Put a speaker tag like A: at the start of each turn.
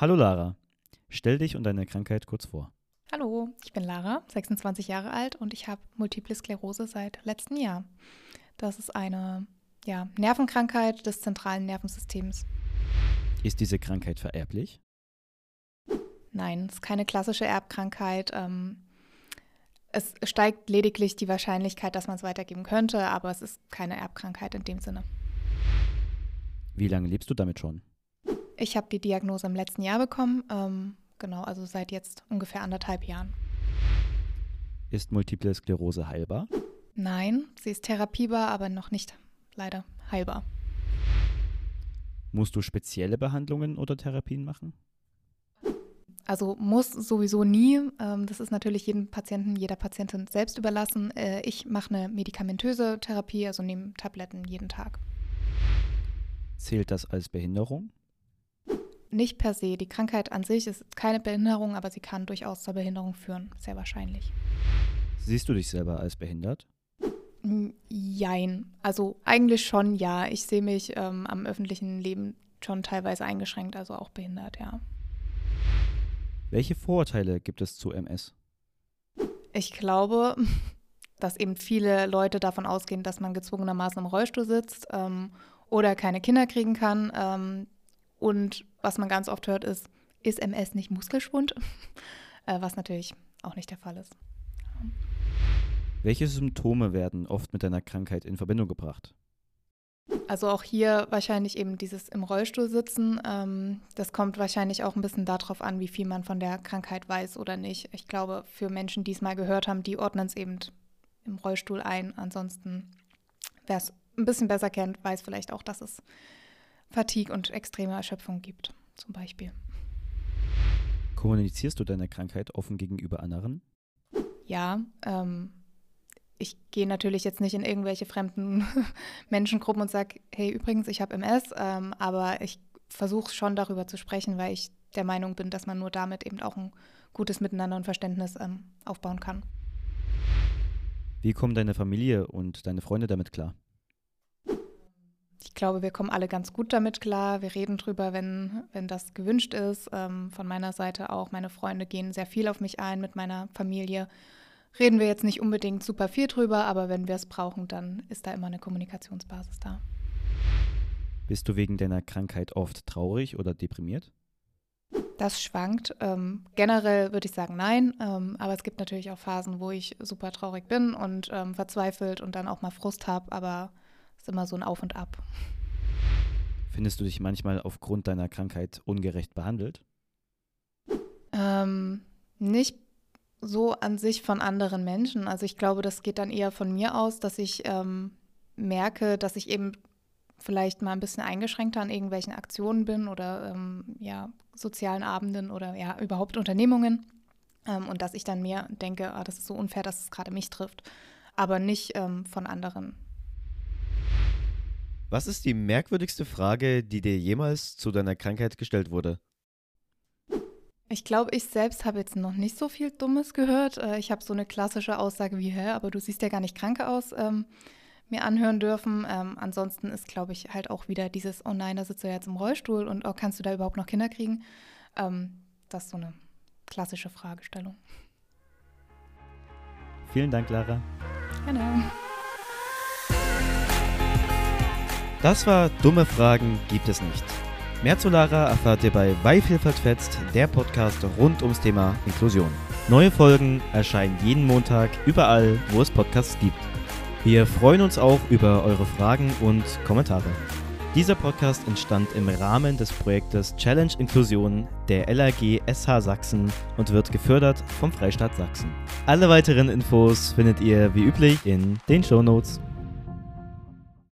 A: Hallo Lara, stell dich und deine Krankheit kurz vor.
B: Hallo, ich bin Lara, 26 Jahre alt und ich habe Multiple Sklerose seit letztem Jahr. Das ist eine ja, Nervenkrankheit des zentralen Nervensystems.
A: Ist diese Krankheit vererblich?
B: Nein, es ist keine klassische Erbkrankheit. Ähm, es steigt lediglich die Wahrscheinlichkeit, dass man es weitergeben könnte, aber es ist keine Erbkrankheit in dem Sinne.
A: Wie lange lebst du damit schon?
B: Ich habe die Diagnose im letzten Jahr bekommen. Ähm, genau, also seit jetzt ungefähr anderthalb Jahren.
A: Ist Multiple Sklerose heilbar?
B: Nein, sie ist therapiebar, aber noch nicht leider heilbar.
A: Musst du spezielle Behandlungen oder Therapien machen?
B: Also muss sowieso nie. Ähm, das ist natürlich jedem Patienten, jeder Patientin selbst überlassen. Äh, ich mache eine medikamentöse Therapie, also nehme Tabletten jeden Tag.
A: Zählt das als Behinderung?
B: Nicht per se. Die Krankheit an sich ist keine Behinderung, aber sie kann durchaus zur Behinderung führen, sehr wahrscheinlich.
A: Siehst du dich selber als behindert?
B: Jein. Also eigentlich schon ja. Ich sehe mich ähm, am öffentlichen Leben schon teilweise eingeschränkt, also auch behindert, ja.
A: Welche Vorurteile gibt es zu MS?
B: Ich glaube, dass eben viele Leute davon ausgehen, dass man gezwungenermaßen im Rollstuhl sitzt ähm, oder keine Kinder kriegen kann. Ähm, und was man ganz oft hört, ist, ist MS nicht Muskelschwund? Äh, was natürlich auch nicht der Fall ist.
A: Welche Symptome werden oft mit deiner Krankheit in Verbindung gebracht?
B: Also auch hier wahrscheinlich eben dieses im Rollstuhl sitzen. Ähm, das kommt wahrscheinlich auch ein bisschen darauf an, wie viel man von der Krankheit weiß oder nicht. Ich glaube, für Menschen, die es mal gehört haben, die ordnen es eben im Rollstuhl ein. Ansonsten, wer es ein bisschen besser kennt, weiß vielleicht auch, dass es Fatigue und extreme Erschöpfung gibt, zum Beispiel.
A: Kommunizierst du deine Krankheit offen gegenüber anderen?
B: Ja, ähm, ich gehe natürlich jetzt nicht in irgendwelche fremden Menschengruppen und sage, hey, übrigens, ich habe MS, ähm, aber ich versuche schon darüber zu sprechen, weil ich der Meinung bin, dass man nur damit eben auch ein gutes Miteinander und Verständnis ähm, aufbauen kann.
A: Wie kommen deine Familie und deine Freunde damit klar?
B: Ich glaube, wir kommen alle ganz gut damit klar. Wir reden drüber, wenn, wenn das gewünscht ist. Ähm, von meiner Seite auch. Meine Freunde gehen sehr viel auf mich ein mit meiner Familie. Reden wir jetzt nicht unbedingt super viel drüber, aber wenn wir es brauchen, dann ist da immer eine Kommunikationsbasis da.
A: Bist du wegen deiner Krankheit oft traurig oder deprimiert?
B: Das schwankt. Ähm, generell würde ich sagen nein, ähm, aber es gibt natürlich auch Phasen, wo ich super traurig bin und ähm, verzweifelt und dann auch mal Frust habe, aber ist immer so ein Auf und Ab.
A: Findest du dich manchmal aufgrund deiner Krankheit ungerecht behandelt?
B: Ähm, nicht so an sich von anderen Menschen. Also ich glaube, das geht dann eher von mir aus, dass ich ähm, merke, dass ich eben vielleicht mal ein bisschen eingeschränkter an irgendwelchen Aktionen bin oder ähm, ja, sozialen Abenden oder ja, überhaupt Unternehmungen. Ähm, und dass ich dann mehr denke, ah, das ist so unfair, dass es gerade mich trifft, aber nicht ähm, von anderen.
A: Was ist die merkwürdigste Frage, die dir jemals zu deiner Krankheit gestellt wurde?
B: Ich glaube, ich selbst habe jetzt noch nicht so viel Dummes gehört. Äh, ich habe so eine klassische Aussage wie, hä, aber du siehst ja gar nicht krank aus, ähm, mir anhören dürfen. Ähm, ansonsten ist, glaube ich, halt auch wieder dieses, oh nein, da sitzt du jetzt im Rollstuhl und oh, kannst du da überhaupt noch Kinder kriegen? Ähm, das ist so eine klassische Fragestellung.
A: Vielen Dank, Lara.
B: Gerne.
A: Das war Dumme Fragen gibt es nicht. Mehr zu Lara erfahrt ihr bei Weihvielfalt fetzt, der Podcast rund ums Thema Inklusion. Neue Folgen erscheinen jeden Montag überall, wo es Podcasts gibt. Wir freuen uns auch über eure Fragen und Kommentare. Dieser Podcast entstand im Rahmen des Projektes Challenge Inklusion der LAG SH Sachsen und wird gefördert vom Freistaat Sachsen. Alle weiteren Infos findet ihr wie üblich in den Show Notes.